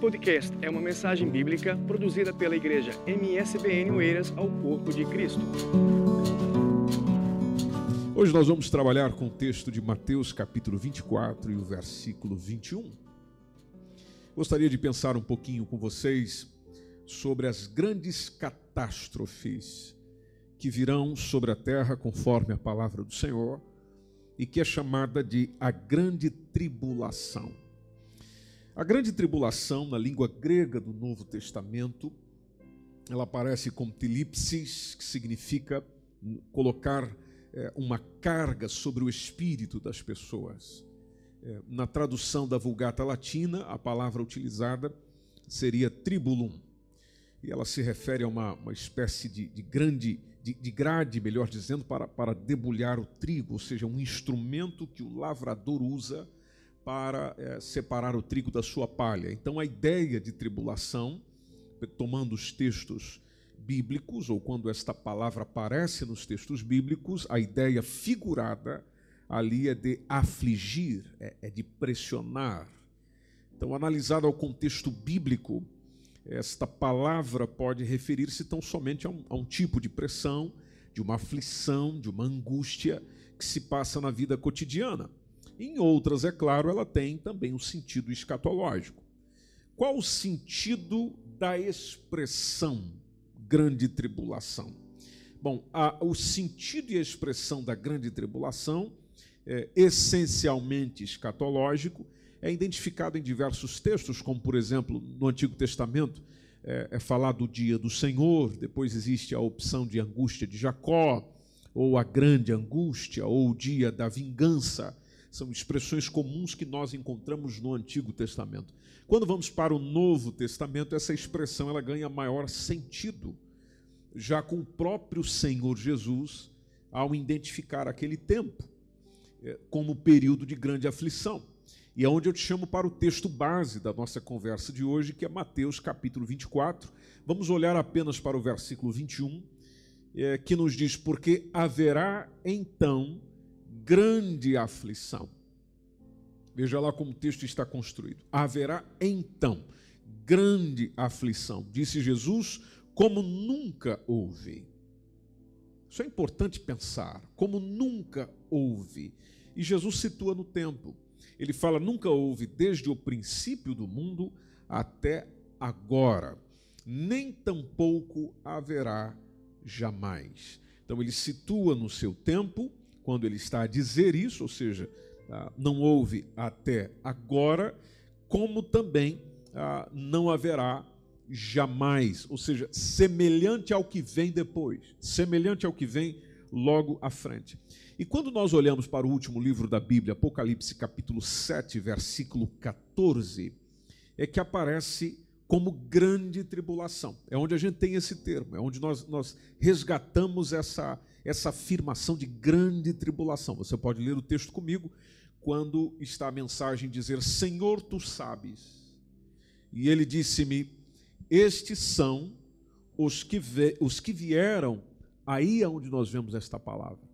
podcast é uma mensagem bíblica produzida pela igreja MSBN Oeiras ao Corpo de Cristo. Hoje nós vamos trabalhar com o texto de Mateus capítulo 24 e o versículo 21. Gostaria de pensar um pouquinho com vocês sobre as grandes catástrofes que virão sobre a terra conforme a palavra do Senhor e que é chamada de a grande tribulação. A grande tribulação, na língua grega do Novo Testamento, ela aparece como tilipsis, que significa colocar é, uma carga sobre o espírito das pessoas. É, na tradução da Vulgata Latina, a palavra utilizada seria tribulum. E ela se refere a uma, uma espécie de, de grande, de, de, grade, melhor dizendo, para, para debulhar o trigo, ou seja, um instrumento que o lavrador usa para é, separar o trigo da sua palha. Então, a ideia de tribulação, tomando os textos bíblicos, ou quando esta palavra aparece nos textos bíblicos, a ideia figurada ali é de afligir, é, é de pressionar. Então, analisado ao contexto bíblico, esta palavra pode referir-se tão somente a um, a um tipo de pressão, de uma aflição, de uma angústia que se passa na vida cotidiana. Em outras, é claro, ela tem também um sentido escatológico. Qual o sentido da expressão grande tribulação? Bom, a, o sentido e a expressão da grande tribulação, é, essencialmente escatológico, é identificado em diversos textos, como por exemplo no Antigo Testamento é, é falado do dia do Senhor, depois existe a opção de angústia de Jacó, ou a grande angústia, ou o dia da vingança são expressões comuns que nós encontramos no Antigo Testamento. Quando vamos para o Novo Testamento, essa expressão ela ganha maior sentido, já com o próprio Senhor Jesus, ao identificar aquele tempo eh, como período de grande aflição. E é onde eu te chamo para o texto base da nossa conversa de hoje, que é Mateus capítulo 24. Vamos olhar apenas para o versículo 21, é, que nos diz: Porque haverá então grande aflição. Veja lá como o texto está construído. Haverá então grande aflição, disse Jesus, como nunca houve. Isso é importante pensar, como nunca houve. E Jesus situa no tempo. Ele fala: nunca houve desde o princípio do mundo até agora, nem tampouco haverá jamais. Então ele situa no seu tempo quando ele está a dizer isso, ou seja, ah, não houve até agora, como também ah, não haverá jamais, ou seja, semelhante ao que vem depois, semelhante ao que vem logo à frente. E quando nós olhamos para o último livro da Bíblia, Apocalipse capítulo 7, versículo 14, é que aparece como grande tribulação. É onde a gente tem esse termo, é onde nós, nós resgatamos essa, essa afirmação de grande tribulação. Você pode ler o texto comigo quando está a mensagem dizer: Senhor, tu sabes. E ele disse-me: Estes são os que, os que vieram aí aonde nós vemos esta palavra,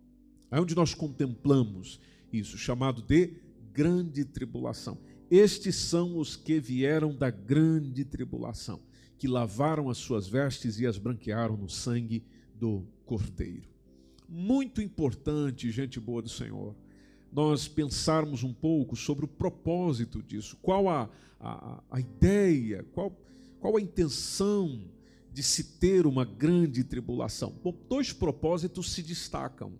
aí onde nós contemplamos isso, chamado de grande tribulação. Estes são os que vieram da grande tribulação, que lavaram as suas vestes e as branquearam no sangue do Cordeiro. Muito importante, gente boa do Senhor, nós pensarmos um pouco sobre o propósito disso, qual a, a, a ideia, qual, qual a intenção de se ter uma grande tribulação. Bom, dois propósitos se destacam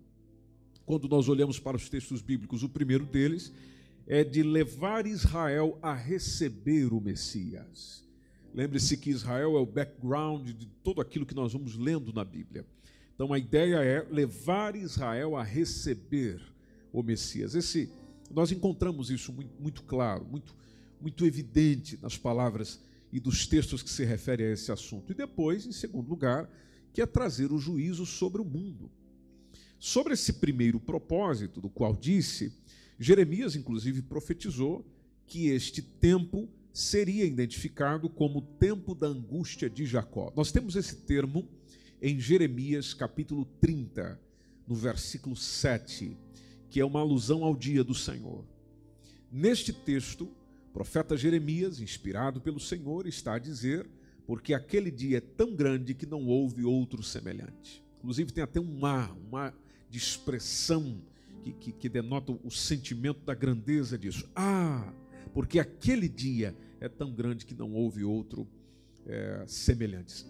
quando nós olhamos para os textos bíblicos. O primeiro deles é de levar Israel a receber o Messias. Lembre-se que Israel é o background de tudo aquilo que nós vamos lendo na Bíblia. Então a ideia é levar Israel a receber o Messias. Esse, nós encontramos isso muito, muito claro, muito, muito evidente nas palavras e dos textos que se referem a esse assunto. E depois, em segundo lugar, que é trazer o juízo sobre o mundo. Sobre esse primeiro propósito, do qual disse, Jeremias, inclusive, profetizou que este tempo seria identificado como o tempo da angústia de Jacó. Nós temos esse termo em Jeremias capítulo 30, no versículo 7, que é uma alusão ao dia do Senhor. Neste texto, profeta Jeremias, inspirado pelo Senhor, está a dizer: porque aquele dia é tão grande que não houve outro semelhante. Inclusive, tem até um mar, um mar de expressão que, que, que denota o sentimento da grandeza disso. Ah, porque aquele dia é tão grande que não houve outro semelhante.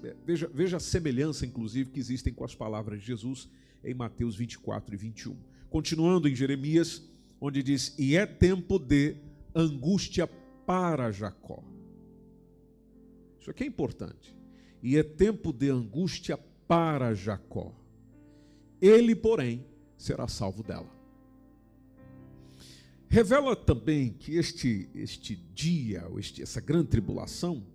É, veja, veja a semelhança, inclusive, que existem com as palavras de Jesus em Mateus 24 e 21. Continuando em Jeremias, onde diz: E é tempo de angústia para Jacó. Isso aqui é importante. E é tempo de angústia para Jacó. Ele, porém, será salvo dela. Revela também que este, este dia, este, essa grande tribulação,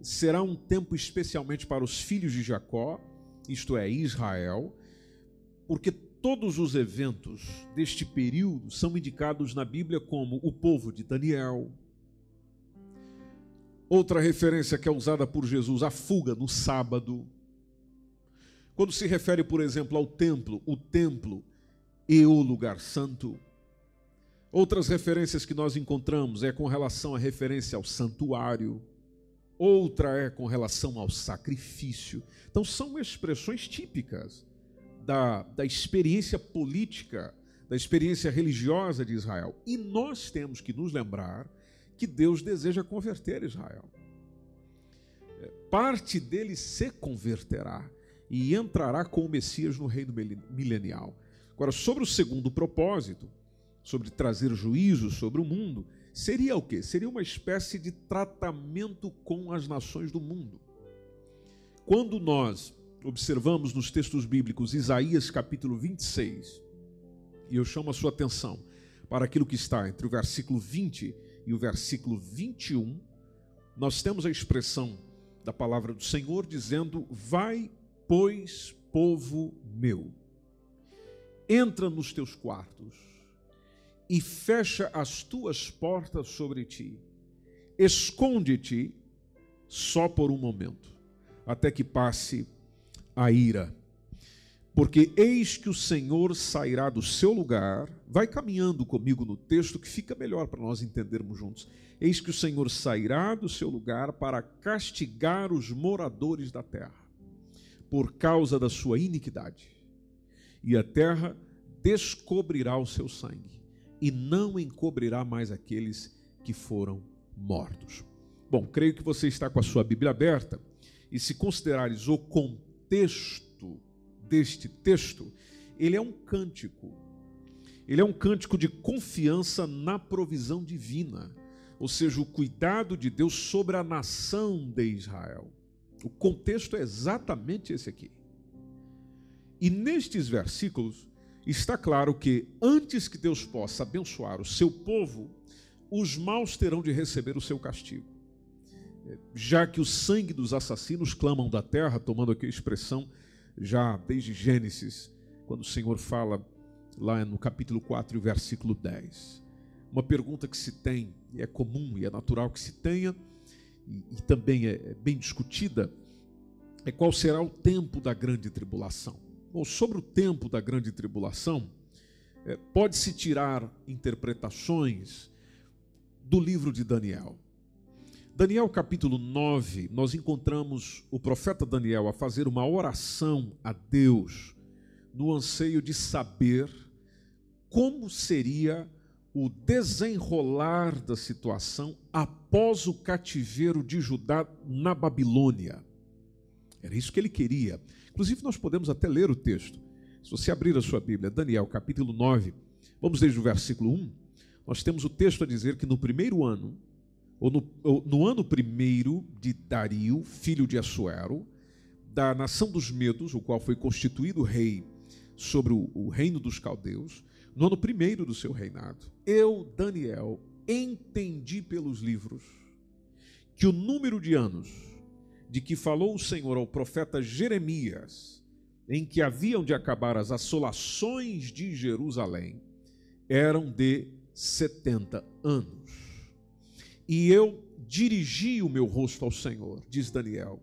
será um tempo especialmente para os filhos de Jacó, isto é, Israel, porque todos os eventos deste período são indicados na Bíblia como o povo de Daniel. Outra referência que é usada por Jesus, a fuga no sábado. Quando se refere, por exemplo, ao templo, o templo e o lugar santo. Outras referências que nós encontramos é com relação à referência ao santuário, outra é com relação ao sacrifício. Então, são expressões típicas da, da experiência política, da experiência religiosa de Israel. E nós temos que nos lembrar que Deus deseja converter Israel. É, parte dele se converterá e entrará com o Messias no reino milenial. Agora, sobre o segundo propósito, sobre trazer juízo sobre o mundo, seria o quê? Seria uma espécie de tratamento com as nações do mundo. Quando nós observamos nos textos bíblicos Isaías capítulo 26, e eu chamo a sua atenção para aquilo que está entre o versículo 20 e o versículo 21, nós temos a expressão da palavra do Senhor dizendo: Vai, pois, povo meu, entra nos teus quartos e fecha as tuas portas sobre ti. Esconde-te só por um momento, até que passe a ira. Porque eis que o Senhor sairá do seu lugar, vai caminhando comigo no texto que fica melhor para nós entendermos juntos. Eis que o Senhor sairá do seu lugar para castigar os moradores da terra, por causa da sua iniquidade, e a terra descobrirá o seu sangue e não encobrirá mais aqueles que foram mortos. Bom, creio que você está com a sua Bíblia aberta e se considerares o contexto deste texto, ele é um cântico. Ele é um cântico de confiança na provisão divina, ou seja, o cuidado de Deus sobre a nação de Israel. O contexto é exatamente esse aqui. E nestes versículos, está claro que antes que Deus possa abençoar o seu povo, os maus terão de receber o seu castigo. Já que o sangue dos assassinos clamam da terra, tomando aqui a expressão já desde Gênesis, quando o Senhor fala lá no capítulo 4, versículo 10. Uma pergunta que se tem, e é comum e é natural que se tenha, e, e também é, é bem discutida, é qual será o tempo da grande tribulação. Bom, sobre o tempo da grande tribulação, é, pode-se tirar interpretações do livro de Daniel. Daniel capítulo 9, nós encontramos o profeta Daniel a fazer uma oração a Deus no anseio de saber como seria o desenrolar da situação após o cativeiro de Judá na Babilônia. Era isso que ele queria. Inclusive, nós podemos até ler o texto. Se você abrir a sua Bíblia, Daniel capítulo 9, vamos desde o versículo 1. Nós temos o texto a dizer que no primeiro ano, ou no, ou no ano primeiro de Dario, filho de Assuero, da nação dos Medos, o qual foi constituído rei sobre o, o reino dos caldeus, no ano primeiro do seu reinado, eu, Daniel, entendi pelos livros que o número de anos de que falou o Senhor ao profeta Jeremias, em que haviam de acabar as assolações de Jerusalém, eram de setenta anos. E eu dirigi o meu rosto ao Senhor, diz Daniel.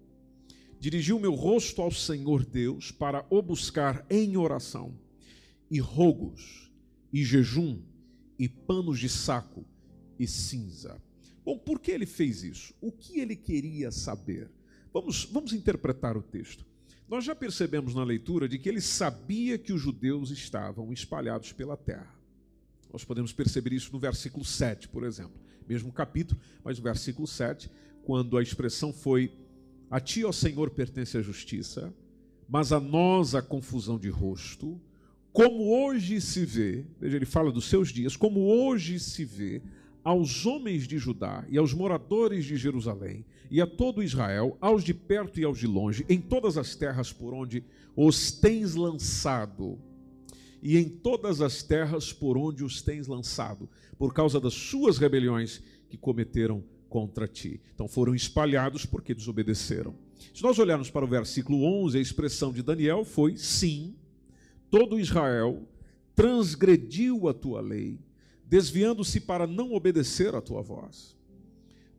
Dirigi o meu rosto ao Senhor Deus para o buscar em oração, e rogos, e jejum, e panos de saco, e cinza Bom, por que ele fez isso? O que ele queria saber? Vamos, vamos interpretar o texto. Nós já percebemos na leitura de que ele sabia que os judeus estavam espalhados pela terra. Nós podemos perceber isso no versículo 7, por exemplo. Mesmo capítulo, mas no versículo 7, quando a expressão foi: A ti, ó Senhor, pertence a justiça, mas a nós a confusão de rosto, como hoje se vê, veja, ele fala dos seus dias, como hoje se vê aos homens de Judá e aos moradores de Jerusalém e a todo Israel, aos de perto e aos de longe, em todas as terras por onde os tens lançado, e em todas as terras por onde os tens lançado, por causa das suas rebeliões que cometeram contra ti. Então foram espalhados porque desobedeceram. Se nós olharmos para o versículo 11, a expressão de Daniel foi: sim, todo Israel transgrediu a tua lei, desviando-se para não obedecer à tua voz.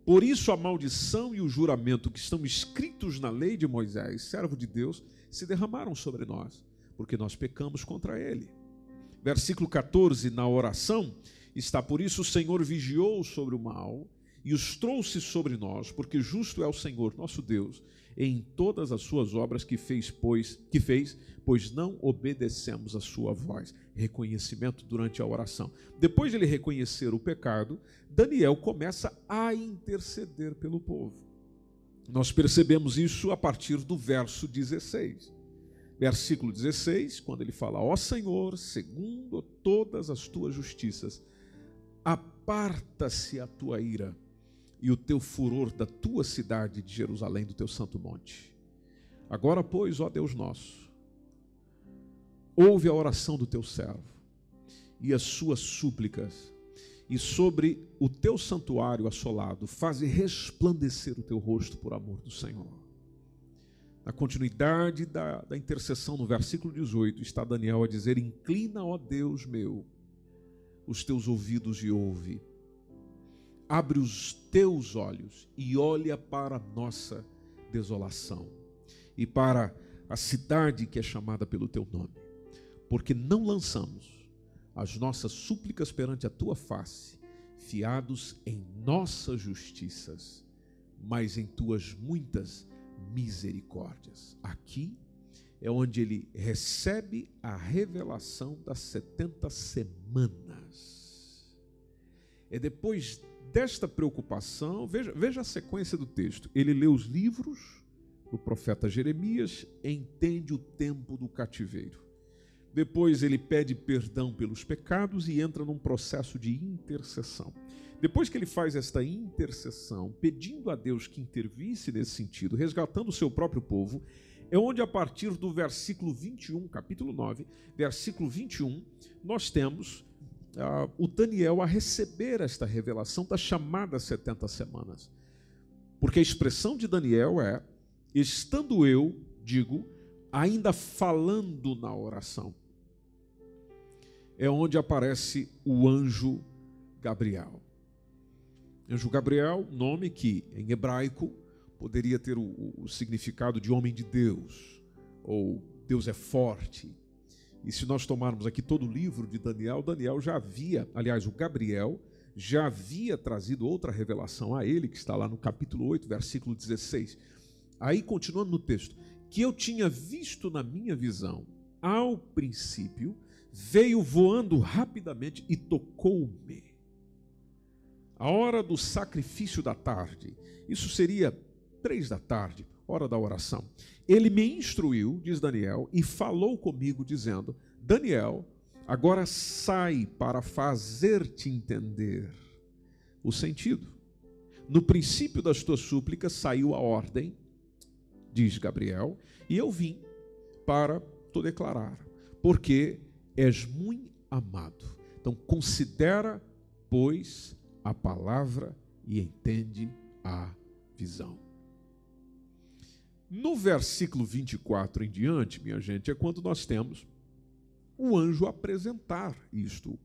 Por isso a maldição e o juramento que estão escritos na lei de Moisés, servo de Deus, se derramaram sobre nós, porque nós pecamos contra ele. Versículo 14, na oração, está por isso o Senhor vigiou sobre o mal e os trouxe sobre nós, porque justo é o Senhor, nosso Deus, em todas as suas obras que fez, pois que fez, pois não obedecemos a sua voz. Reconhecimento durante a oração. Depois de ele reconhecer o pecado, Daniel começa a interceder pelo povo. Nós percebemos isso a partir do verso 16. Versículo 16, quando ele fala: Ó Senhor, segundo todas as tuas justiças, aparta-se a tua ira e o teu furor da tua cidade de Jerusalém, do teu santo monte. Agora, pois, ó Deus nosso, ouve a oração do teu servo e as suas súplicas, e sobre o teu santuário assolado, faze resplandecer o teu rosto por amor do Senhor. Na continuidade da, da intercessão, no versículo 18, está Daniel a dizer: Inclina, ó Deus meu, os teus ouvidos e ouve abre os teus olhos e olha para a nossa desolação e para a cidade que é chamada pelo teu nome, porque não lançamos as nossas súplicas perante a tua face, fiados em nossas justiças, mas em tuas muitas misericórdias. Aqui é onde ele recebe a revelação das 70 semanas. É depois desta preocupação, veja, veja a sequência do texto. Ele lê os livros do profeta Jeremias, entende o tempo do cativeiro. Depois ele pede perdão pelos pecados e entra num processo de intercessão. Depois que ele faz esta intercessão, pedindo a Deus que intervisse nesse sentido, resgatando o seu próprio povo, é onde a partir do versículo 21, capítulo 9, versículo 21, nós temos uh, o Daniel a receber esta revelação das chamadas 70 semanas. Porque a expressão de Daniel é: estando eu, digo, ainda falando na oração. É onde aparece o anjo Gabriel. Anjo Gabriel, nome que em hebraico poderia ter o, o significado de homem de Deus, ou Deus é forte, e se nós tomarmos aqui todo o livro de Daniel, Daniel já havia, aliás, o Gabriel já havia trazido outra revelação a ele, que está lá no capítulo 8, versículo 16. Aí, continuando no texto, que eu tinha visto na minha visão, ao princípio, veio voando rapidamente e tocou-me. A hora do sacrifício da tarde, isso seria três da tarde, hora da oração. Ele me instruiu, diz Daniel, e falou comigo, dizendo: Daniel, agora sai para fazer-te entender o sentido. No princípio das tuas súplicas saiu a ordem, diz Gabriel, e eu vim para te declarar, porque és muito amado. Então considera, pois, a palavra e entende a visão. No versículo 24 em diante, minha gente, é quando nós temos o anjo apresentar isto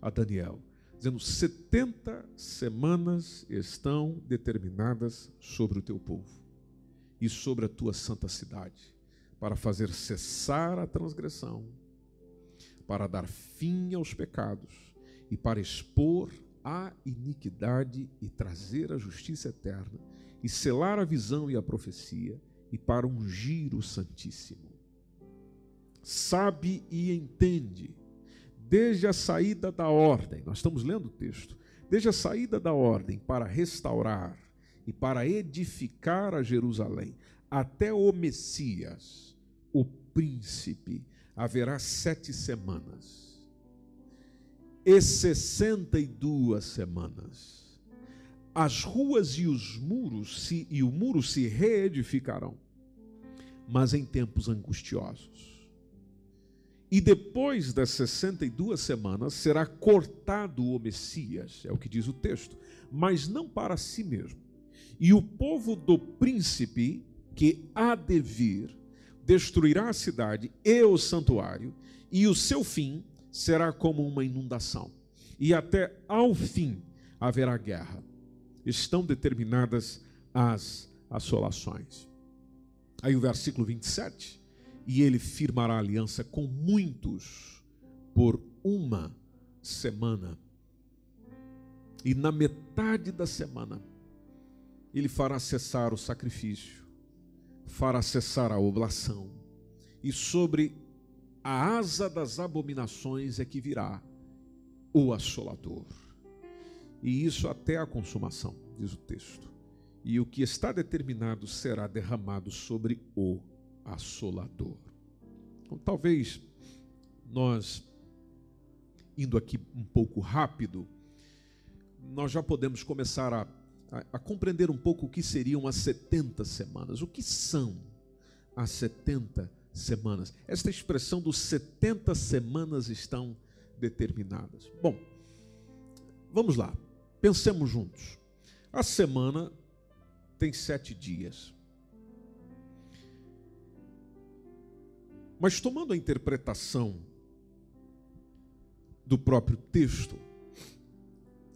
a Daniel, dizendo: 70 semanas estão determinadas sobre o teu povo e sobre a tua santa cidade, para fazer cessar a transgressão, para dar fim aos pecados e para expor a iniquidade e trazer a justiça eterna, e selar a visão e a profecia, e para ungir o Santíssimo. Sabe e entende, desde a saída da ordem, nós estamos lendo o texto, desde a saída da ordem para restaurar e para edificar a Jerusalém, até o Messias, o príncipe, haverá sete semanas e sessenta e duas semanas. As ruas e os muros se, e o muro se reedificarão, mas em tempos angustiosos. E depois das 62 semanas será cortado o Messias, é o que diz o texto, mas não para si mesmo. E o povo do príncipe que há de vir destruirá a cidade e o santuário, e o seu fim será como uma inundação, e até ao fim haverá guerra. Estão determinadas as assolações. Aí o versículo 27, e ele firmará aliança com muitos por uma semana. E na metade da semana, ele fará cessar o sacrifício, fará cessar a oblação, e sobre a asa das abominações é que virá o assolador. E isso até a consumação, diz o texto. E o que está determinado será derramado sobre o assolador. Então, talvez nós, indo aqui um pouco rápido, nós já podemos começar a, a, compreender um pouco o que seriam as 70 semanas. O que são as 70 semanas? semanas. Esta expressão dos 70 semanas estão determinadas. Bom, vamos lá, pensemos juntos. A semana tem sete dias. Mas tomando a interpretação do próprio texto,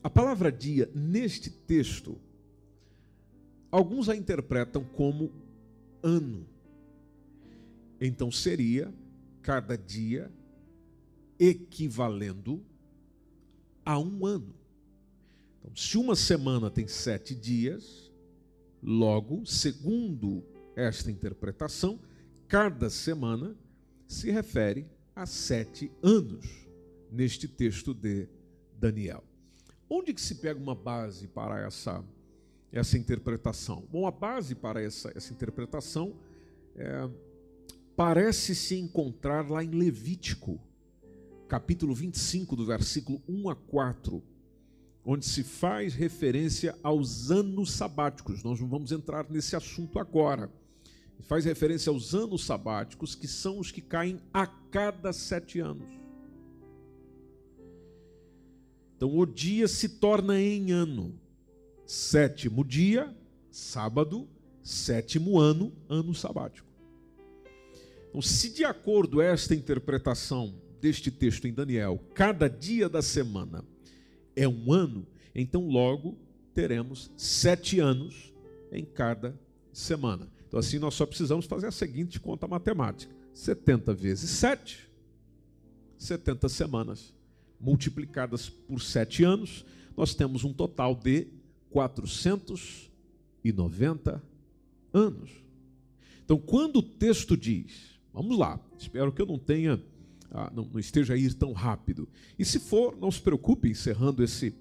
a palavra dia neste texto, alguns a interpretam como ano. Então seria cada dia equivalendo a um ano. Então, se uma semana tem sete dias, logo, segundo esta interpretação, cada semana se refere a sete anos neste texto de Daniel. Onde que se pega uma base para essa, essa interpretação? Bom, a base para essa, essa interpretação é parece se encontrar lá em Levítico, capítulo 25, do versículo 1 a 4, onde se faz referência aos anos sabáticos. Nós não vamos entrar nesse assunto agora. Faz referência aos anos sabáticos, que são os que caem a cada sete anos. Então, o dia se torna em ano. Sétimo dia, sábado, sétimo ano, ano sabático. Então, se de acordo esta interpretação deste texto em Daniel, cada dia da semana é um ano, então logo teremos sete anos em cada semana. Então, assim, nós só precisamos fazer a seguinte conta matemática: 70 vezes 7, 70 semanas, multiplicadas por sete anos, nós temos um total de 490 anos. Então, quando o texto diz Vamos lá, espero que eu não tenha, ah, não, não, esteja a ir tão rápido. E se for, não se preocupe, encerrando esse,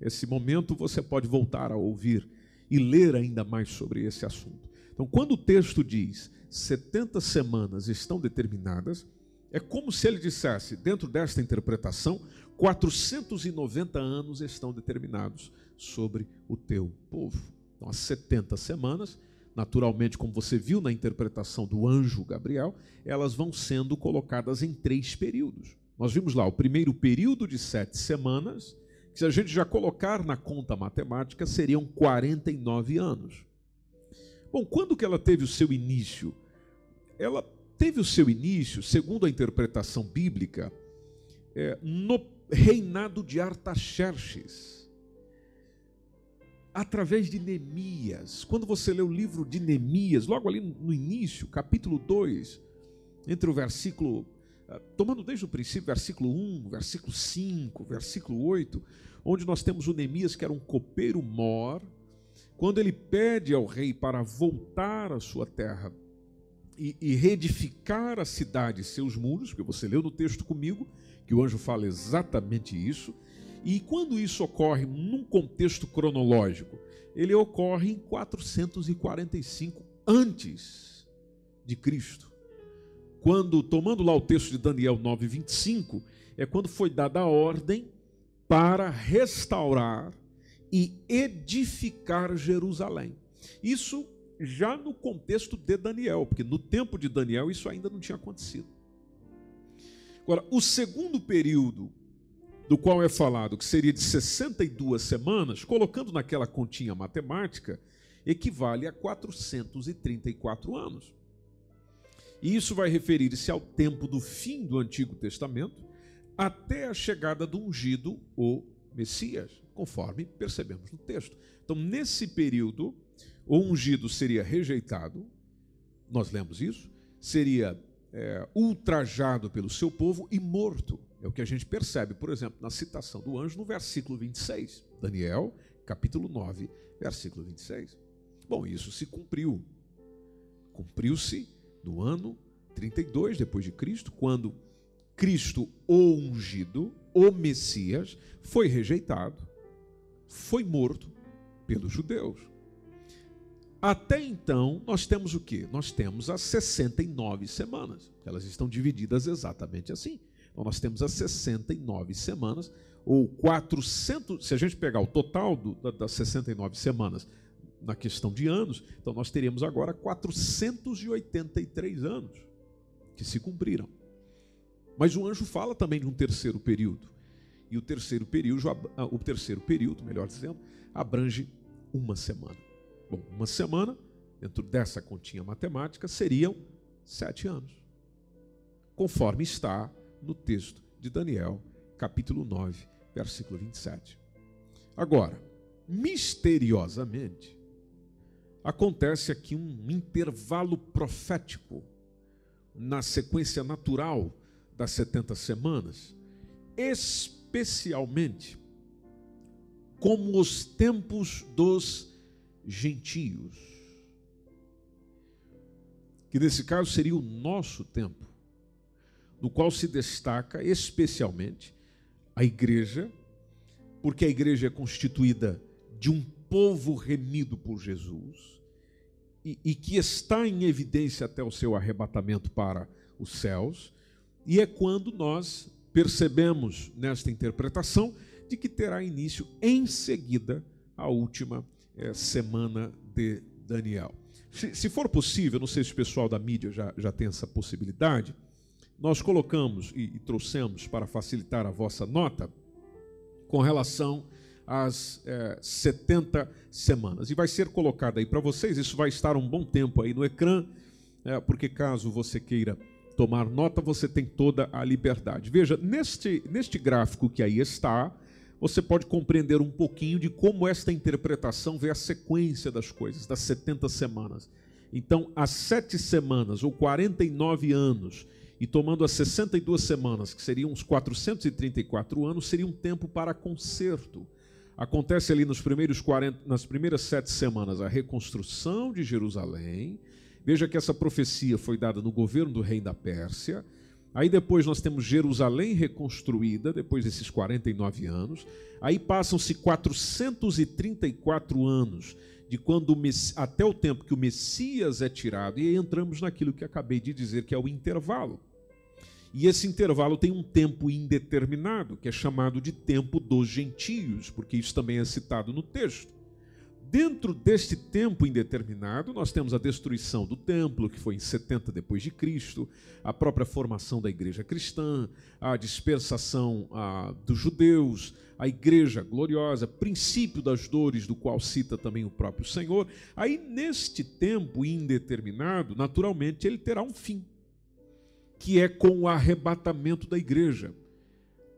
esse momento, você pode voltar a ouvir e ler ainda mais sobre esse assunto. Então, quando o texto diz 70 semanas estão determinadas, é como se ele dissesse, dentro desta interpretação, 490 anos estão determinados sobre o teu povo. Então, as 70 semanas naturalmente, como você viu na interpretação do anjo Gabriel, elas vão sendo colocadas em três períodos. Nós vimos lá o primeiro período de sete semanas, que se a gente já colocar na conta matemática, seriam 49 anos. Bom, quando que ela teve o seu início? Ela teve o seu início, segundo a interpretação bíblica, é, no reinado de Artaxerxes através de Neemias. Quando você lê o livro de Neemias, logo ali no início, capítulo 2, entre o versículo ah, tomando desde o princípio, versículo 1, versículo 5, versículo 8, onde nós temos o Neemias, que era um copeiro mor, quando ele pede ao rei para voltar à sua terra e, e reedificar a cidade e seus muros, porque você leu no texto comigo que o anjo fala exatamente isso, e quando isso ocorre num contexto cronológico, ele ocorre em 445 antes de Cristo. Quando, tomando lá o texto de Daniel 9:25, é quando foi dada a ordem para restaurar e edificar Jerusalém. Isso já no contexto de Daniel, porque no tempo de Daniel isso ainda não tinha acontecido. Agora, o segundo período do qual é falado que seria de 62 semanas, colocando naquela continha matemática, equivale a 434 anos. E isso vai referir-se ao tempo do fim do Antigo Testamento até a chegada do ungido, o Messias, conforme percebemos no texto. Então, nesse período, o ungido seria rejeitado, nós lemos isso, seria é, ultrajado pelo seu povo e morto. É o que a gente percebe, por exemplo, na citação do anjo no versículo 26. Daniel, capítulo 9, versículo 26. Bom, isso se cumpriu. Cumpriu-se no ano 32 depois de Cristo, quando Cristo, o ungido, o Messias, foi rejeitado, foi morto pelos judeus. Até então, nós temos o que? Nós temos as 69 semanas. Elas estão divididas exatamente assim. Então nós temos as 69 semanas, ou 400, se a gente pegar o total do, das 69 semanas na questão de anos, então nós teríamos agora 483 anos que se cumpriram. Mas o anjo fala também de um terceiro período. E o terceiro período, o terceiro período, melhor dizendo, abrange uma semana. Bom, uma semana, dentro dessa continha matemática, seriam sete anos. Conforme está no texto de Daniel, capítulo 9, versículo 27. Agora, misteriosamente, acontece aqui um intervalo profético na sequência natural das 70 semanas, especialmente como os tempos dos gentios, que nesse caso seria o nosso tempo no qual se destaca especialmente a igreja, porque a igreja é constituída de um povo remido por Jesus e, e, que está em evidência até o seu arrebatamento para os céus, e é quando nós percebemos nesta interpretação de que terá início em seguida a última é, semana de Daniel. Se, se, for possível, não sei se o pessoal da mídia já, já tem essa possibilidade nós colocamos e, e trouxemos para facilitar a vossa nota com relação às é, 70 semanas. E vai ser colocado aí para vocês, isso vai estar um bom tempo aí no ecrã, é, porque caso você queira tomar nota, você tem toda a liberdade. Veja, neste, neste gráfico que aí está, você pode compreender um pouquinho de como esta interpretação vê a sequência das coisas, das 70 semanas. Então, as sete semanas, ou 49 anos, e tomando as 62 semanas, que seriam uns 434 anos, seria um tempo para conserto. Acontece ali nos primeiros 40, nas primeiras sete semanas a reconstrução de Jerusalém. Veja que essa profecia foi dada no governo do rei da Pérsia. Aí depois nós temos Jerusalém reconstruída, depois desses 49 anos. Aí passam-se 434 anos de quando até o tempo que o Messias é tirado, e aí entramos naquilo que acabei de dizer, que é o intervalo. E esse intervalo tem um tempo indeterminado, que é chamado de tempo dos gentios, porque isso também é citado no texto. Dentro deste tempo indeterminado, nós temos a destruição do templo, que foi em 70 depois de Cristo, a própria formação da igreja cristã, a dispersação a, dos judeus, a igreja gloriosa, princípio das dores, do qual cita também o próprio Senhor. Aí, neste tempo indeterminado, naturalmente, ele terá um fim que é com o arrebatamento da igreja,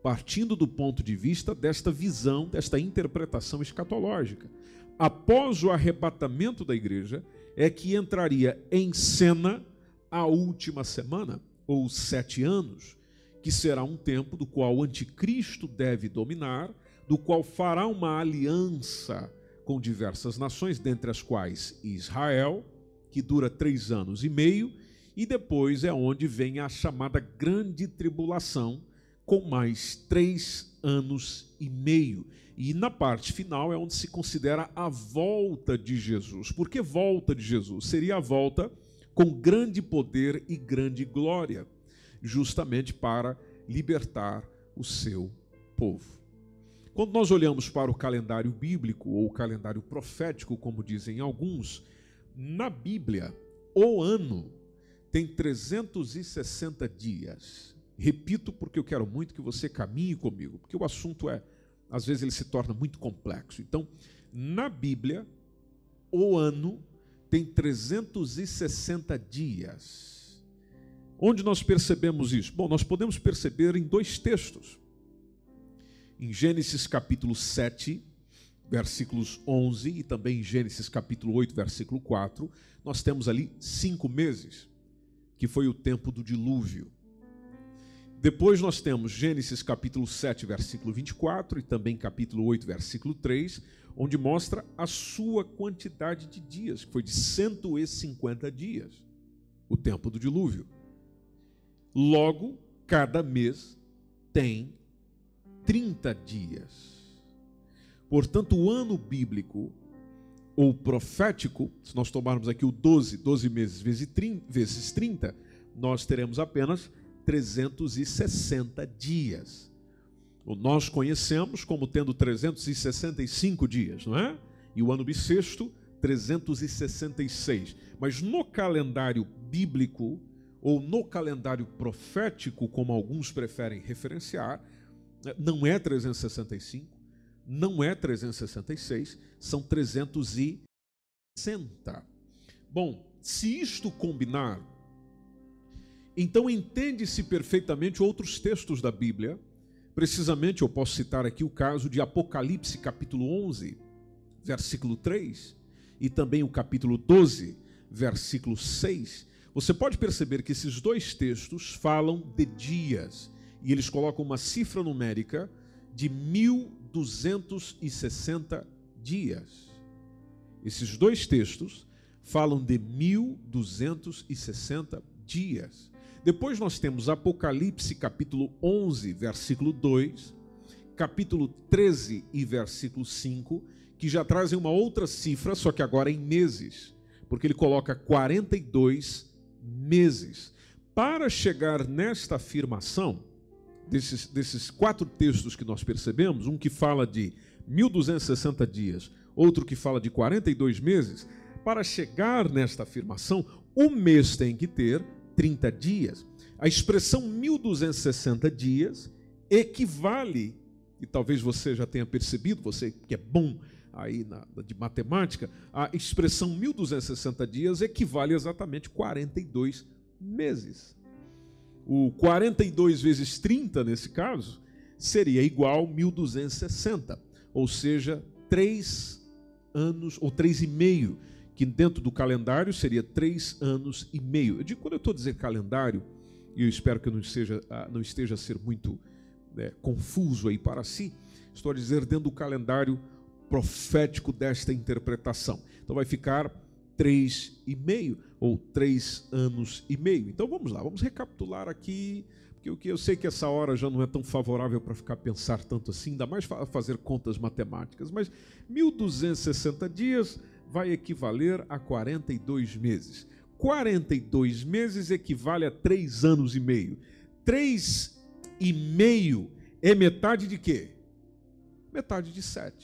partindo do ponto de vista desta visão, desta interpretação escatológica. Após o arrebatamento da igreja, é que entraria em cena a última semana, ou sete anos, que será um tempo do qual o anticristo deve dominar, do qual fará uma aliança com diversas nações, dentre as quais Israel, que dura três anos e meio, e depois é onde vem a chamada grande tribulação, com mais três anos e meio. E na parte final é onde se considera a volta de Jesus. Por que volta de Jesus? Seria a volta com grande poder e grande glória, justamente para libertar o seu povo. Quando nós olhamos para o calendário bíblico ou o calendário profético, como dizem alguns, na Bíblia, o ano tem 360 dias. Repito porque eu quero muito que você caminhe comigo, porque o assunto é, às vezes ele se torna muito complexo. Então, na Bíblia, o ano tem 360 dias. Onde nós percebemos isso? Bom, nós podemos perceber em dois textos. Em Gênesis capítulo 7, versículos 11, e também em Gênesis capítulo 8, versículo 4, nós temos ali cinco meses, que foi o tempo do dilúvio. Depois nós temos Gênesis capítulo 7, versículo 24, e também capítulo 8, versículo 3, onde mostra a sua quantidade de dias, que foi de 150 dias, o tempo do dilúvio. Logo, cada mês tem 30 dias. Portanto, o ano bíblico ou profético, se nós tomarmos aqui o 12, 12 meses vezes 30, nós teremos apenas 360 dias nós conhecemos como tendo 365 dias, não é? E o ano bissexto, 366. Mas no calendário bíblico, ou no calendário profético, como alguns preferem referenciar, não é 365, não é 366, são 360. Bom, se isto combinar, então entende-se perfeitamente outros textos da Bíblia Precisamente eu posso citar aqui o caso de Apocalipse, capítulo 11, versículo 3, e também o capítulo 12, versículo 6. Você pode perceber que esses dois textos falam de dias e eles colocam uma cifra numérica de 1260 dias. Esses dois textos falam de 1260 dias. Depois nós temos Apocalipse capítulo 11, versículo 2, capítulo 13 e versículo 5, que já trazem uma outra cifra, só que agora em meses, porque ele coloca 42 meses. Para chegar nesta afirmação, desses, desses quatro textos que nós percebemos, um que fala de 1260 dias, outro que fala de 42 meses, para chegar nesta afirmação, o mês tem que ter 30 dias. A expressão 1260 dias equivale, e talvez você já tenha percebido, você que é bom aí na, de matemática, a expressão 1260 dias equivale exatamente 42 meses. O 42 vezes 30, nesse caso, seria igual a 1260, ou seja, 3 anos ou 3,5 que dentro do calendário seria três anos e meio. Eu digo, quando eu estou dizendo calendário, e eu espero que não, seja, ah, não esteja a ser muito né, confuso aí para si, estou a dizer dentro do calendário profético desta interpretação. Então vai ficar três e meio ou três anos e meio. Então vamos lá, vamos recapitular aqui, porque eu sei que essa hora já não é tão favorável para ficar pensar tanto assim, ainda mais fazer contas matemáticas, mas 1260 dias vai equivaler a 42 meses. 42 meses equivale a 3 anos e meio. 3 e meio é metade de quê? Metade de 7.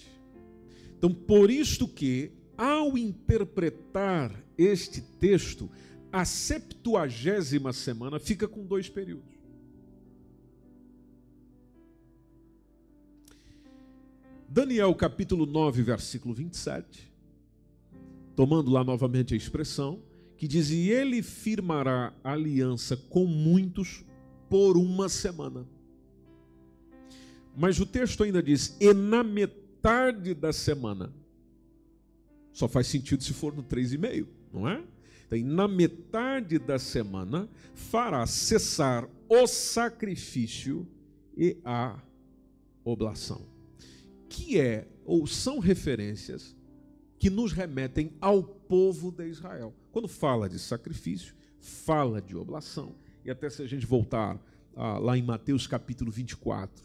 Então, por isto que, ao interpretar este texto, a septuagésima semana fica com dois períodos. Daniel capítulo 9, versículo 27 tomando lá novamente a expressão, que diz: E ele firmará aliança com muitos por uma semana. Mas o texto ainda diz: E na metade da semana. Só faz sentido se for no três e meio, não é? Então, na metade da semana, fará cessar o sacrifício e a oblação, que é ou são referências que nos remetem ao povo de Israel. Quando fala de sacrifício, fala de oblação. E até se a gente voltar ah, lá em Mateus capítulo 24,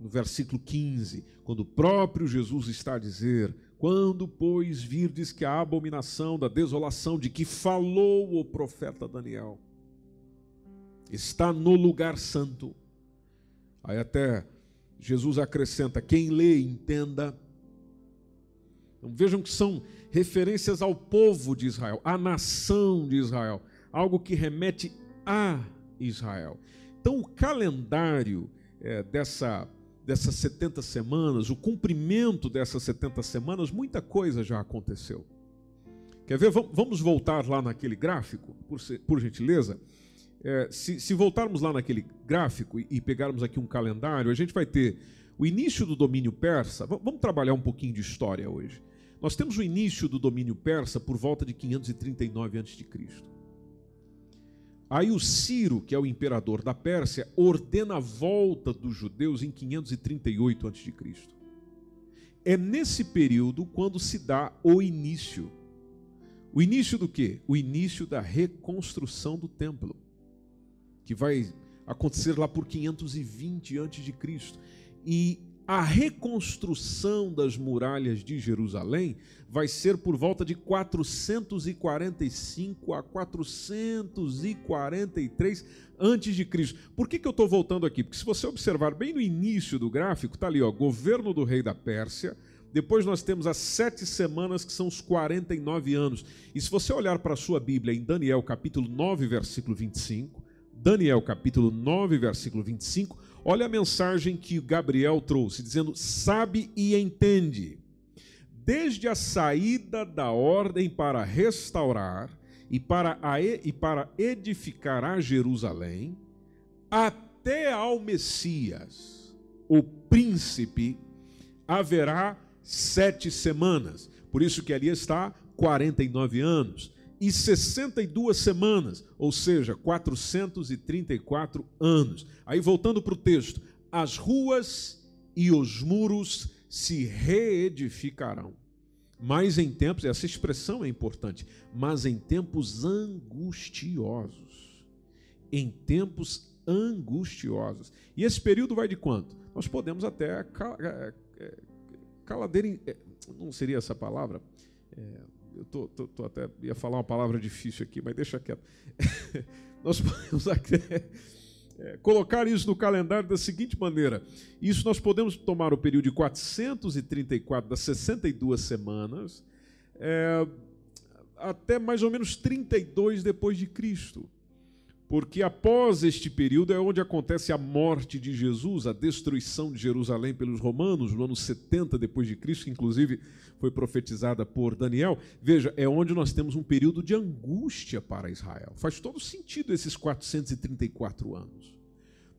no versículo 15, quando o próprio Jesus está a dizer: Quando, pois, virdes que a abominação da desolação de que falou o profeta Daniel está no lugar santo. Aí até Jesus acrescenta: quem lê, entenda. Então, vejam que são referências ao povo de Israel, à nação de Israel, algo que remete a Israel. Então, o calendário é, dessa, dessas 70 semanas, o cumprimento dessas 70 semanas, muita coisa já aconteceu. Quer ver? Vamos voltar lá naquele gráfico, por, gentileza. É, se, se, voltarmos lá naquele gráfico e, pegarmos aqui um calendário, a gente vai ter o início do domínio persa. Vamos trabalhar um pouquinho de história hoje. Nós temos o início do domínio persa por volta de 539 a.C. Aí o Ciro, que é o imperador da Pérsia, ordena a volta dos judeus em 538 a.C. É nesse período quando se dá o início. O início do quê? O início da reconstrução do templo que vai acontecer lá por 520 a.C. E a reconstrução das muralhas de Jerusalém vai ser por volta de 445 a 443 antes de Cristo. Por que, que eu estou voltando aqui? Porque se você observar bem no início do gráfico, está ali, ó, governo do rei da Pérsia. Depois nós temos as sete semanas, que são os 49 anos. E se você olhar para a sua Bíblia em Daniel capítulo 9, versículo 25, Daniel capítulo 9, versículo 25, olha a mensagem que Gabriel trouxe, dizendo: Sabe e entende, desde a saída da ordem para restaurar e para, a, e para edificar a Jerusalém, até ao Messias, o príncipe, haverá sete semanas. Por isso que ali está 49 anos e 62 semanas, ou seja, 434 anos. Aí voltando para o texto, as ruas e os muros se reedificarão. Mas em tempos, essa expressão é importante, mas em tempos angustiosos. Em tempos angustiosos. E esse período vai de quanto? Nós podemos até é, é, caladeira, é, não seria essa palavra? É, eu tô, tô, tô, até ia falar uma palavra difícil aqui, mas deixa quieto. nós podemos é, colocar isso no calendário da seguinte maneira: isso nós podemos tomar o período de 434 das 62 semanas é, até mais ou menos 32 depois de Cristo porque após este período é onde acontece a morte de Jesus, a destruição de Jerusalém pelos romanos, no ano 70 depois de Cristo, inclusive foi profetizada por Daniel. Veja, é onde nós temos um período de angústia para Israel. Faz todo sentido esses 434 anos.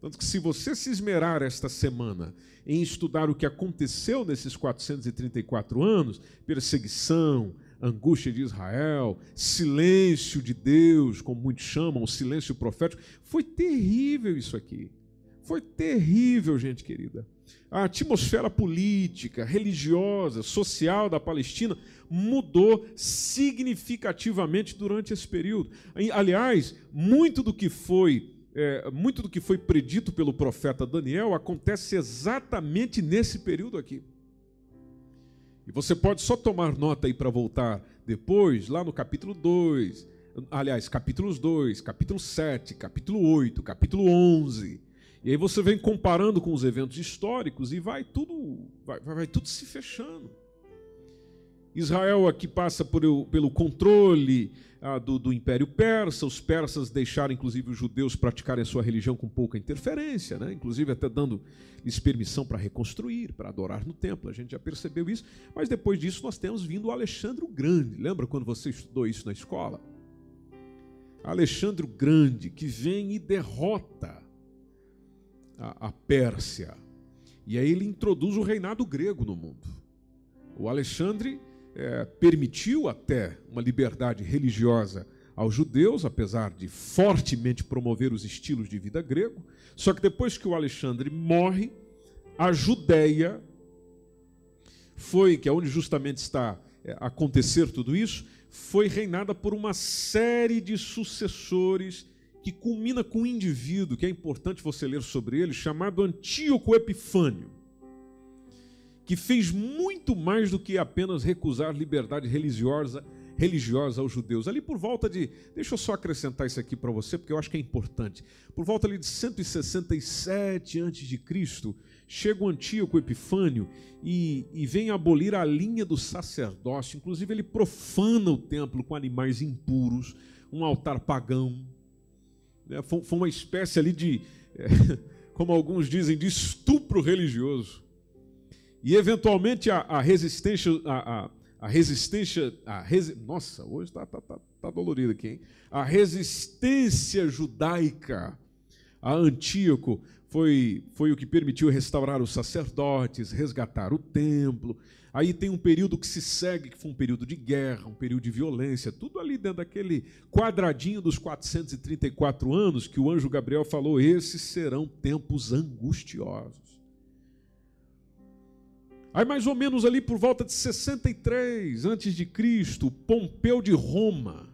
Tanto que se você se esmerar esta semana em estudar o que aconteceu nesses 434 anos, perseguição, angústia de Israel, silêncio de Deus, como muitos chamam, o silêncio profético. Foi terrível isso aqui. Foi terrível, gente querida. A atmosfera política, religiosa, social da Palestina mudou significativamente durante esse período. Aliás, muito do que foi é, muito do que foi predito pelo profeta Daniel acontece exatamente nesse período aqui. E você pode só tomar nota aí para voltar depois, lá no capítulo 2, aliás, capítulos 2, capítulo 7, capítulo 8, capítulo 11. E aí você vem comparando com os eventos históricos e vai tudo, vai, vai tudo se fechando. Israel aqui passa por, pelo controle ah, do, do, Império Persa, os persas deixaram inclusive os judeus praticarem a sua religião com pouca interferência, né? inclusive até dando-lhes permissão para reconstruir, para adorar no templo, a gente já percebeu isso, mas depois disso nós temos vindo o Alexandre o Grande, lembra quando você estudou isso na escola? Alexandre o Grande, que vem e derrota a, a Pérsia, e aí ele introduz o reinado grego no mundo. O Alexandre é, permitiu até uma liberdade religiosa aos judeus, apesar de fortemente promover os estilos de vida grego. Só que depois que o Alexandre morre, a Judéia foi, que é onde justamente está é, acontecer tudo isso, foi reinada por uma série de sucessores que culmina com um indivíduo que é importante você ler sobre ele, chamado Antíoco Epifânio, que fez muito mais do que apenas recusar liberdade religiosa religiosa aos judeus. Ali por volta de, deixa eu só acrescentar isso aqui para você, porque eu acho que é importante. Por volta ali de 167 a.C., chega o Antíoco Epifânio e, e vem abolir a linha do sacerdócio. Inclusive, ele profana o templo com animais impuros, um altar pagão. Né? Foi, uma espécie ali de, como alguns dizem, de estupro religioso. E, eventualmente, a, a resistência, a, a a resistência, a resi... nossa, hoje está tá, tá, tá dolorido aqui, hein? A resistência judaica a Antíoco foi, foi o que permitiu restaurar os sacerdotes, resgatar o templo. Aí tem um período que se segue, que foi um período de guerra, um período de violência, tudo ali dentro daquele quadradinho dos 434 anos que o anjo Gabriel falou: esses serão tempos angustiosos. Aí mais ou menos ali por volta de 63 antes de Cristo, Pompeu de Roma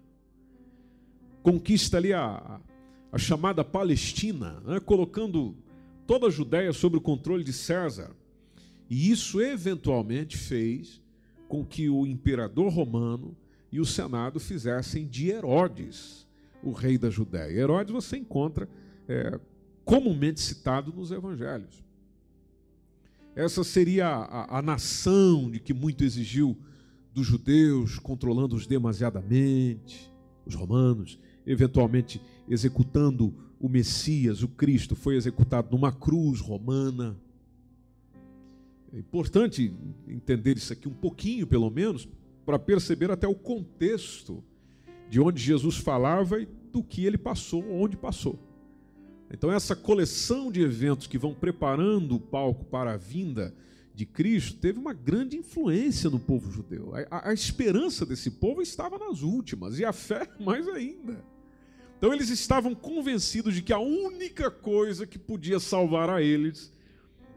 conquista ali a, a chamada Palestina, né, colocando toda a Judéia sob o controle de César. E isso eventualmente fez com que o imperador romano e o senado fizessem de Herodes o rei da Judéia. Herodes você encontra é, comumente citado nos evangelhos. Essa seria a, a, nação de que muito exigiu dos judeus, controlando-os demasiadamente, os romanos, eventualmente executando o Messias, o Cristo, foi executado numa cruz romana. É importante entender isso aqui um pouquinho, pelo menos, para perceber até o contexto de onde Jesus falava e do que ele passou, onde passou. Então, essa coleção de eventos que vão preparando o palco para a vinda de Cristo teve uma grande influência no povo judeu. A, a, esperança desse povo estava nas últimas e a fé mais ainda. Então, eles estavam convencidos de que a única coisa que podia salvar a eles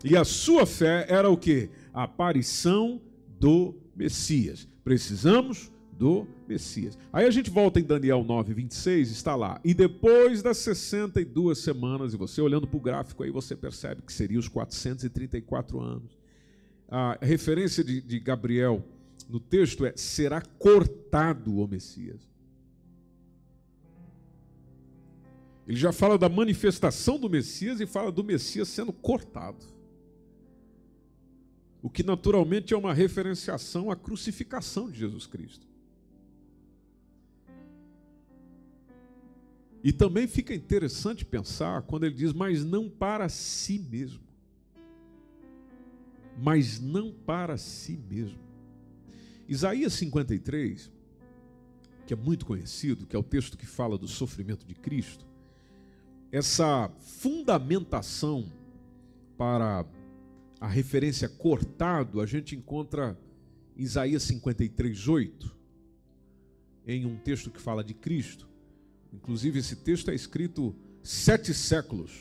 e a sua fé era o que? A aparição do Messias. Precisamos do Messias. Aí a gente volta em Daniel 9, 26, está lá. E depois das 62 semanas, e você olhando para o gráfico aí, você percebe que seria os 434 anos. A referência de, de Gabriel no texto é: será cortado o Messias. Ele já fala da manifestação do Messias e fala do Messias sendo cortado. O que naturalmente é uma referenciação à crucificação de Jesus Cristo. E também fica interessante pensar quando ele diz, mas não para si mesmo. Mas não para si mesmo. Isaías 53, que é muito conhecido, que é o texto que fala do sofrimento de Cristo, essa fundamentação para a referência cortado, a gente encontra Isaías 53, 8, em um texto que fala de Cristo. Inclusive, esse texto é escrito sete séculos.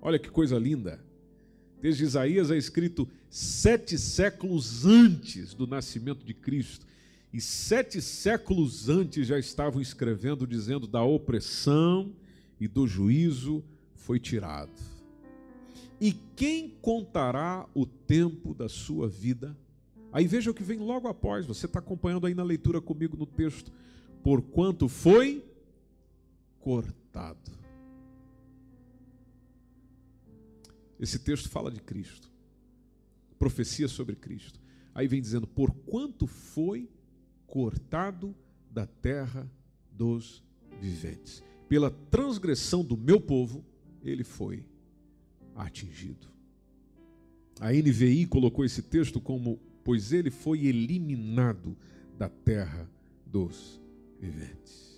Olha que coisa linda. Desde Isaías é escrito sete séculos antes do nascimento de Cristo. E sete séculos antes já estavam escrevendo, dizendo da opressão e do juízo foi tirado. E quem contará o tempo da sua vida? Aí veja o que vem logo após, você está acompanhando aí na leitura comigo no texto. Porquanto foi cortado. Esse texto fala de Cristo, profecia sobre Cristo. Aí vem dizendo: por quanto foi cortado da terra dos viventes. Pela transgressão do meu povo, ele foi atingido. A NVI colocou esse texto como: pois ele foi eliminado da terra dos viventes.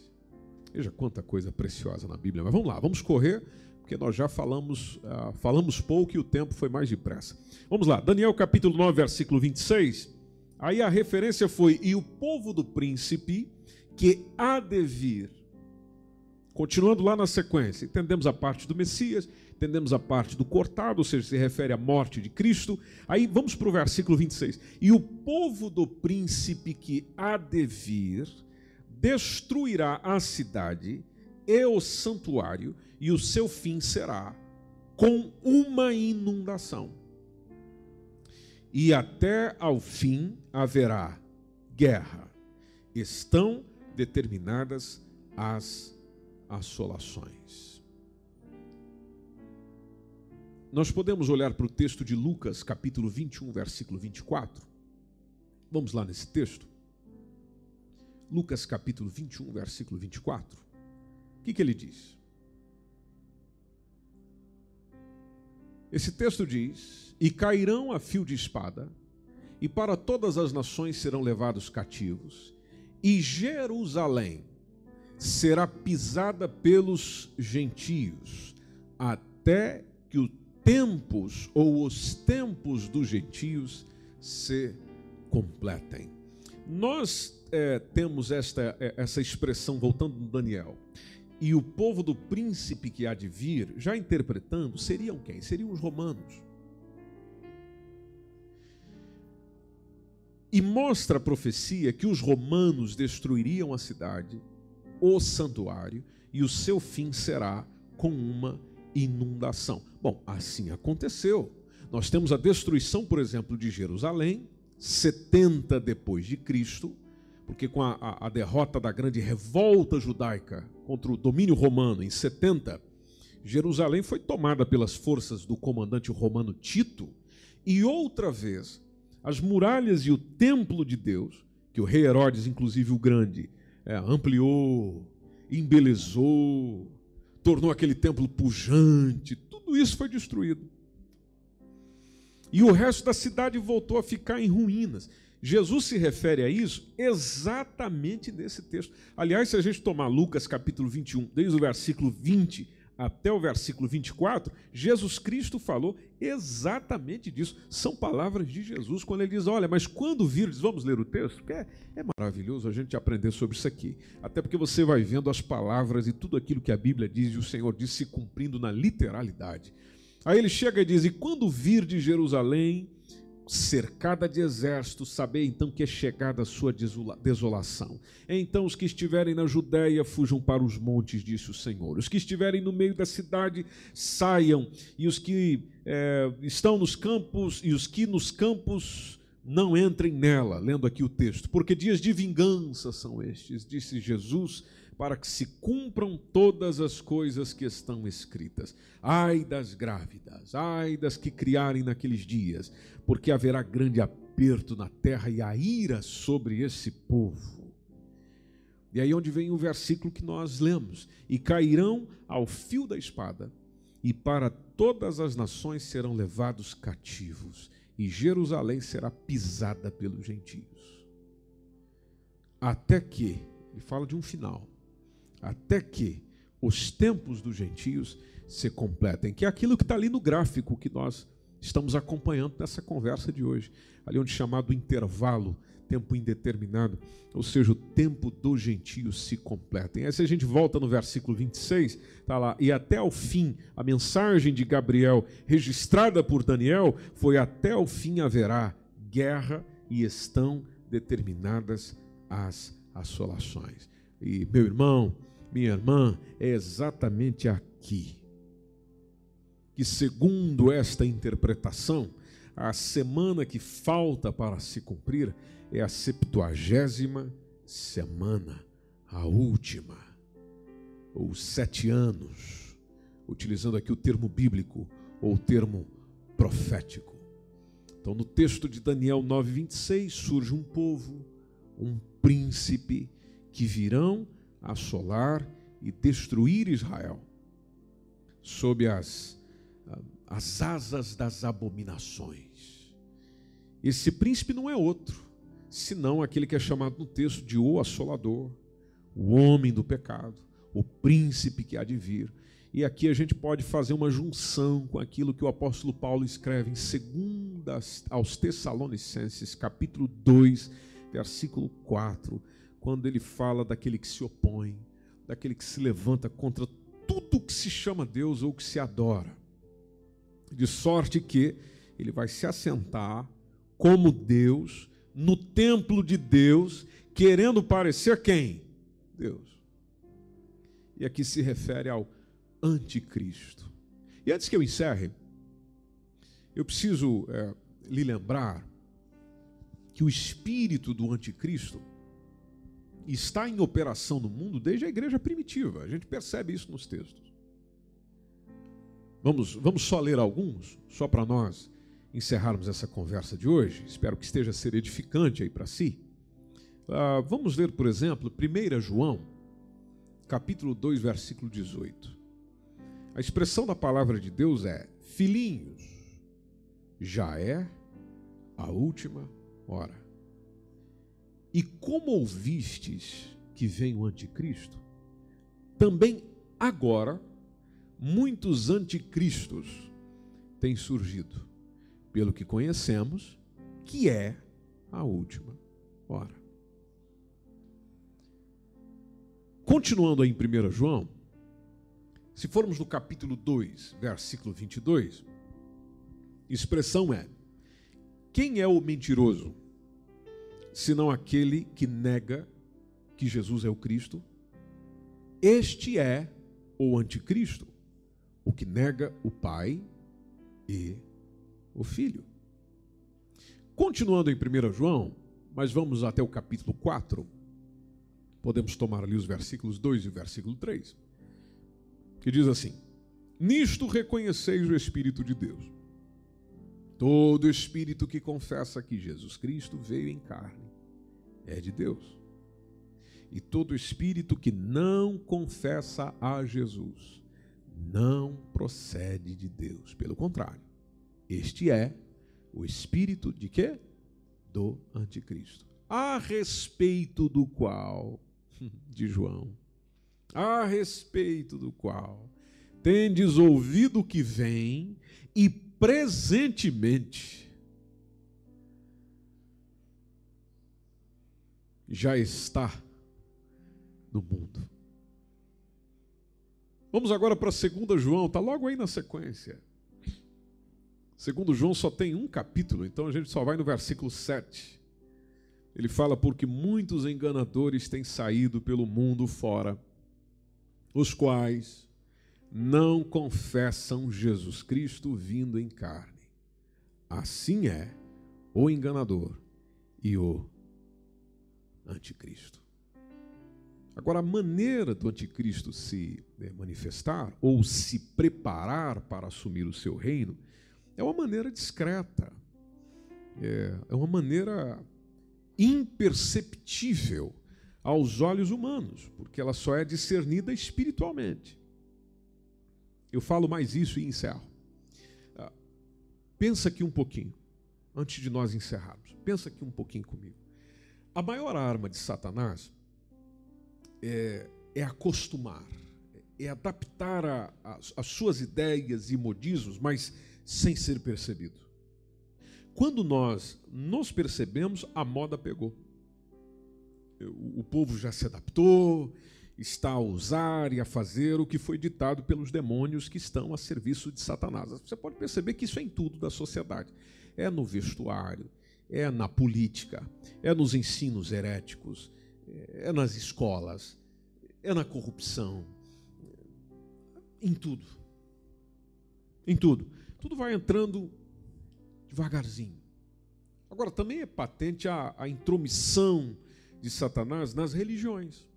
Veja quanta coisa preciosa na Bíblia. Mas vamos lá, vamos correr, porque nós já falamos, uh, falamos pouco e o tempo foi mais depressa. Vamos lá, Daniel capítulo 9, versículo 26. Aí a referência foi: E o povo do príncipe que há de vir. Continuando lá na sequência, entendemos a parte do Messias, entendemos a parte do cortado, ou seja, se refere à morte de Cristo. Aí vamos para o versículo 26. E o povo do príncipe que há de vir destruirá a cidade e o santuário, e o seu fim será com uma inundação. E até ao fim haverá guerra. Estão determinadas as assolações. Nós podemos olhar para o texto de Lucas, capítulo 21, versículo 24. Vamos lá nesse texto. Lucas, capítulo 21, versículo 24. O que, que ele diz? Esse texto diz: E cairão a fio de espada, e para todas as nações serão levados cativos, e Jerusalém será pisada pelos gentios, até que os tempos ou os tempos dos gentios se completem. Nós é, temos esta, é, essa expressão, voltando no Daniel, e o povo do príncipe que há de vir, já interpretando, seriam quem? Seriam os romanos. E mostra a profecia que os romanos destruiriam a cidade, o santuário, e o seu fim será com uma inundação. Bom, assim aconteceu. Nós temos a destruição, por exemplo, de Jerusalém, 70 depois de Cristo, porque com a, a, a, derrota da grande revolta judaica contra o domínio romano em 70, Jerusalém foi tomada pelas forças do comandante romano Tito, e outra vez as muralhas e o templo de Deus, que o rei Herodes, inclusive o Grande, é, ampliou, embelezou, tornou aquele templo pujante, tudo isso foi destruído. E o resto da cidade voltou a ficar em ruínas. Jesus se refere a isso exatamente nesse texto. Aliás, se a gente tomar Lucas capítulo 21, desde o versículo 20 até o versículo 24, Jesus Cristo falou exatamente disso. São palavras de Jesus quando ele diz: Olha, mas quando virdes, vamos ler o texto, porque é, é maravilhoso a gente aprender sobre isso aqui. Até porque você vai vendo as palavras e tudo aquilo que a Bíblia diz e o Senhor diz se cumprindo na literalidade. Aí ele chega e diz: E quando vir de Jerusalém cercada de exércitos, sabei então que é chegada a sua desolação. Então os que estiverem na Judéia fujam para os montes, disse o Senhor. Os que estiverem no meio da cidade saiam, e os que é, estão nos campos, e os que nos campos não entrem nela. Lendo aqui o texto, porque dias de vingança são estes, disse Jesus para que se cumpram todas as coisas que estão escritas. Ai das grávidas, ai das que criarem naqueles dias, porque haverá grande aperto na terra e a ira sobre esse povo. E aí onde vem o versículo que nós lemos: e cairão ao fio da espada, e para todas as nações serão levados cativos, e Jerusalém será pisada pelos gentios. Até que, ele fala de um final, até que os tempos dos gentios se completem, que é aquilo que está ali no gráfico que nós estamos acompanhando nessa conversa de hoje, ali onde chamado intervalo, tempo indeterminado, ou seja, o tempo dos gentios se completem. Aí se a gente volta no versículo 26, está lá, e até ao fim, a mensagem de Gabriel, registrada por Daniel, foi até ao fim haverá guerra e estão determinadas as assolações. E meu irmão, minha irmã, é exatamente aqui que, segundo esta interpretação, a semana que falta para se cumprir é a septuagésima semana, a última, ou sete anos, utilizando aqui o termo bíblico ou o termo profético. Então, no texto de Daniel 9:26 surge um povo, um príncipe que virão assolar e destruir Israel sob as, as asas das abominações. Esse príncipe não é outro, senão aquele que é chamado no texto de o assolador, o homem do pecado, o príncipe que há de vir. E aqui a gente pode fazer uma junção com aquilo que o apóstolo Paulo escreve em 2 aos Tessalonicenses, capítulo 2, versículo 4, quando ele fala daquele que se opõe, daquele que se levanta contra tudo que se chama Deus ou que se adora. De sorte que ele vai se assentar como Deus no templo de Deus, querendo parecer quem? Deus. E aqui se refere ao anticristo. E antes que eu encerre, eu preciso é, lhe lembrar que o espírito do anticristo está em operação no mundo desde a igreja primitiva. A gente percebe isso nos textos. Vamos, vamos só ler alguns, só para nós encerrarmos essa conversa de hoje. Espero que esteja ser edificante aí para si. Uh, vamos ler, por exemplo, 1 João, capítulo 2, versículo 18. A expressão da palavra de Deus é: Filhinhos, já é a última hora. E como ouvistes que vem o anticristo, também agora muitos anticristos têm surgido, pelo que conhecemos, que é a última hora. Continuando aí em 1 João, se formos no capítulo 2, versículo 22, expressão é: Quem é o mentiroso? Senão aquele que nega que Jesus é o Cristo. Este é o anticristo, o que nega o Pai e o Filho. Continuando em 1 João, mas vamos até o capítulo 4, podemos tomar ali os versículos 2 e o versículo 3, que diz assim: Nisto reconheceis o Espírito de Deus. Todo espírito que confessa que Jesus Cristo veio em carne é de Deus. E todo espírito que não confessa a Jesus não procede de Deus. Pelo contrário, este é o espírito de quê? Do anticristo. A respeito do qual, de João, a respeito do qual tendes ouvido que vem e presentemente já está no mundo. Vamos agora para 2 João, está logo aí na sequência. 2 João só tem um capítulo, então a gente só vai no versículo 7. Ele fala: Porque muitos enganadores têm saído pelo mundo fora, os quais não confessam Jesus Cristo vindo em carne. Assim é o enganador e o anticristo. Agora, a maneira do anticristo se né, manifestar ou se preparar para assumir o seu reino é uma maneira discreta, é, é uma maneira imperceptível aos olhos humanos, porque ela só é discernida espiritualmente. Eu falo mais isso e encerro. Ah, pensa aqui um pouquinho, antes de nós encerrarmos. Pensa aqui um pouquinho comigo. A maior arma de Satanás é, é acostumar, é adaptar a, a, as suas ideias e modismos, mas sem ser percebido. Quando nós nos percebemos, a moda pegou. O, o povo já se adaptou, está a usar e a fazer o que foi ditado pelos demônios que estão a serviço de Satanás. Você pode perceber que isso é em tudo da sociedade. É no vestuário, é na política, é nos ensinos heréticos, é nas escolas, é na corrupção, em tudo. Em tudo. Tudo vai entrando devagarzinho. Agora, também é patente a, a intromissão de Satanás nas religiões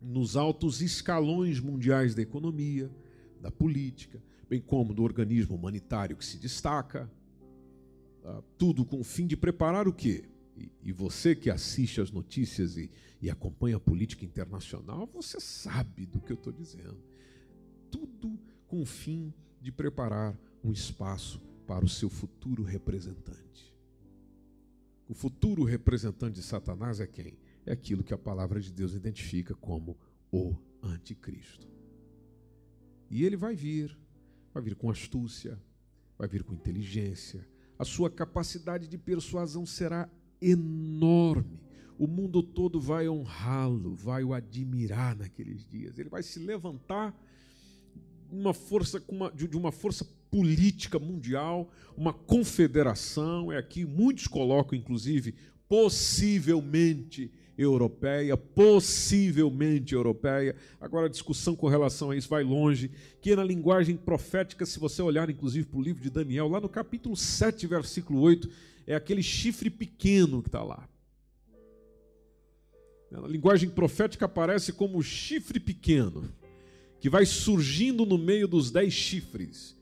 nos altos escalões mundiais da economia, da política, bem como do organismo humanitário que se destaca. Tá? Tudo com o fim de preparar o quê? E, você que assiste as notícias e, e acompanha a política internacional, você sabe do que eu estou dizendo. Tudo com o fim de preparar um espaço para o seu futuro representante. O futuro representante de Satanás é quem? É aquilo que a palavra de Deus identifica como o anticristo. E ele vai vir, vai vir com astúcia, vai vir com inteligência, a sua capacidade de persuasão será enorme. o mundo todo vai honrá-lo, vai o admirar naqueles dias. Ele vai se levantar uma força, de uma força política mundial, uma confederação, é aqui, muitos colocam, inclusive, possivelmente europeia, possivelmente europeia. Agora a discussão com relação a isso vai longe, que na linguagem profética, se você olhar inclusive para o livro de Daniel, lá no capítulo 7, versículo 8, é aquele chifre pequeno que está lá. Na linguagem profética aparece como chifre pequeno, que vai surgindo no meio dos dez chifres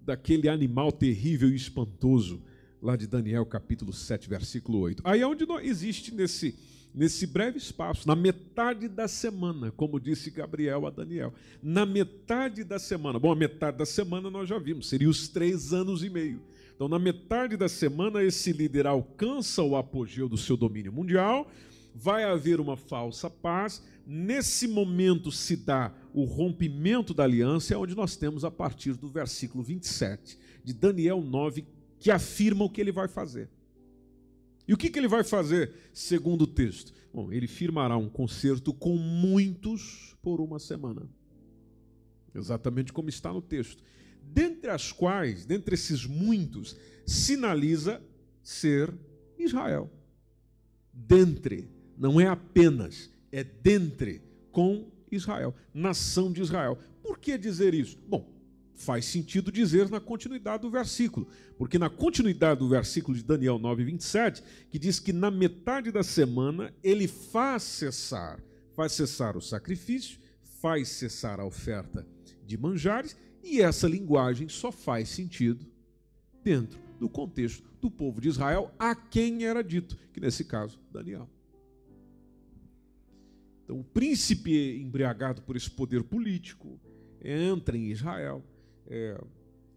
daquele animal terrível e espantoso, lá de Daniel capítulo 7, versículo 8. Aí é onde existe nesse, nesse breve espaço, na metade da semana, como disse Gabriel a Daniel, na metade da semana, bom, a metade da semana nós já vimos, seria os três anos e meio. Então, na metade da semana, esse líder alcança o apogeu do seu domínio mundial, vai haver uma falsa paz. Nesse momento se dá o rompimento da aliança, é onde nós temos a partir do versículo 27 de Daniel 9, que afirma o que ele vai fazer. E o que, que ele vai fazer, segundo o texto? Bom, ele firmará um concerto com muitos por uma semana. Exatamente como está no texto dentre as quais, dentre esses muitos, sinaliza ser Israel. Dentre, não é apenas, é dentre com Israel, nação de Israel. Por que dizer isso? Bom, faz sentido dizer na continuidade do versículo, porque na continuidade do versículo de Daniel 9, 27, que diz que na metade da semana ele faz cessar, faz cessar o sacrifício, faz cessar a oferta de manjares e essa linguagem só faz sentido dentro do contexto do povo de Israel, a quem era dito, que nesse caso, Daniel. Então, o príncipe embriagado por esse poder político entra em Israel, é,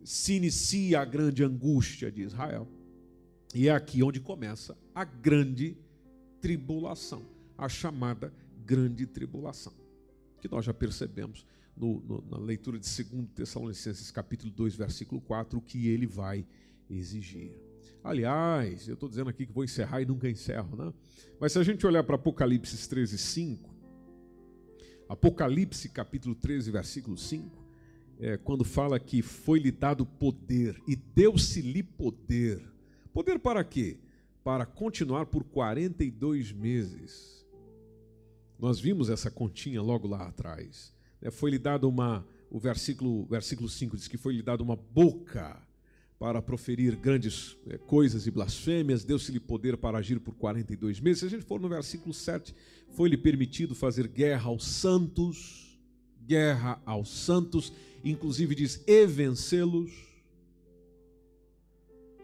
se inicia a grande angústia de Israel. E é aqui onde começa a grande tribulação, a chamada grande tribulação, que nós já percebemos no, no, na leitura de 2 Tessalonicenses capítulo 2, versículo 4, o que ele vai exigir. Aliás, eu estou dizendo aqui que vou encerrar e nunca encerro, né? Mas se a gente olhar para Apocalipse 13, 5, Apocalipse capítulo 13, versículo 5, é, quando fala que foi-lhe dado poder e deu-se-lhe poder. Poder para quê? Para continuar por 42 meses. Nós vimos essa continha logo lá atrás. É, foi-lhe dado uma, o versículo, versículo 5 diz que foi-lhe dado uma boca para proferir grandes é, coisas e blasfêmias, deu-se-lhe poder para agir por 42 meses. Se a gente for no versículo 7, foi-lhe permitido fazer guerra aos santos, guerra aos santos, inclusive diz e vencê-los.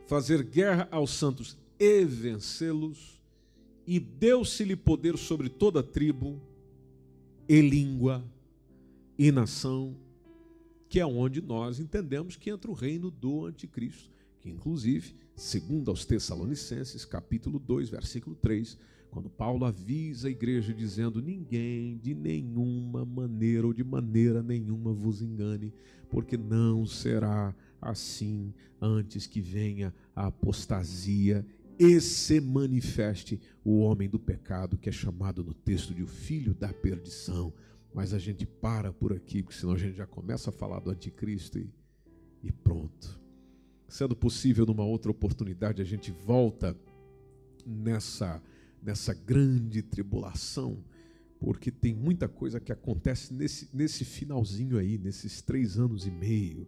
Fazer guerra aos santos e vencê-los, e deu-se-lhe poder sobre toda tribo e língua e nação, que é onde nós entendemos que entra o reino do anticristo, que inclusive, segundo aos Tessalonicenses, capítulo 2, versículo 3, quando Paulo avisa a igreja dizendo: ninguém de nenhuma maneira ou de maneira nenhuma vos engane, porque não será assim antes que venha a apostasia e se manifeste o homem do pecado, que é chamado no texto de o filho da perdição mas a gente para por aqui, porque senão a gente já começa a falar do anticristo e, e pronto. Sendo possível, numa outra oportunidade, a gente volta nessa, nessa grande tribulação, porque tem muita coisa que acontece nesse, nesse finalzinho aí, nesses três anos e meio,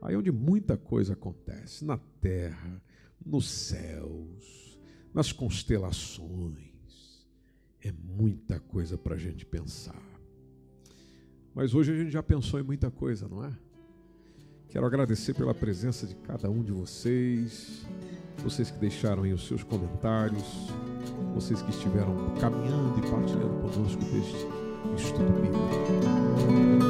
aí onde muita coisa acontece, na terra, nos céus, nas constelações. É muita coisa para a gente pensar. Mas hoje a gente já pensou em muita coisa, não é? Quero agradecer pela presença de cada um de vocês, vocês que deixaram aí os seus comentários, vocês que estiveram caminhando e partilhando conosco deste estudo bíblico.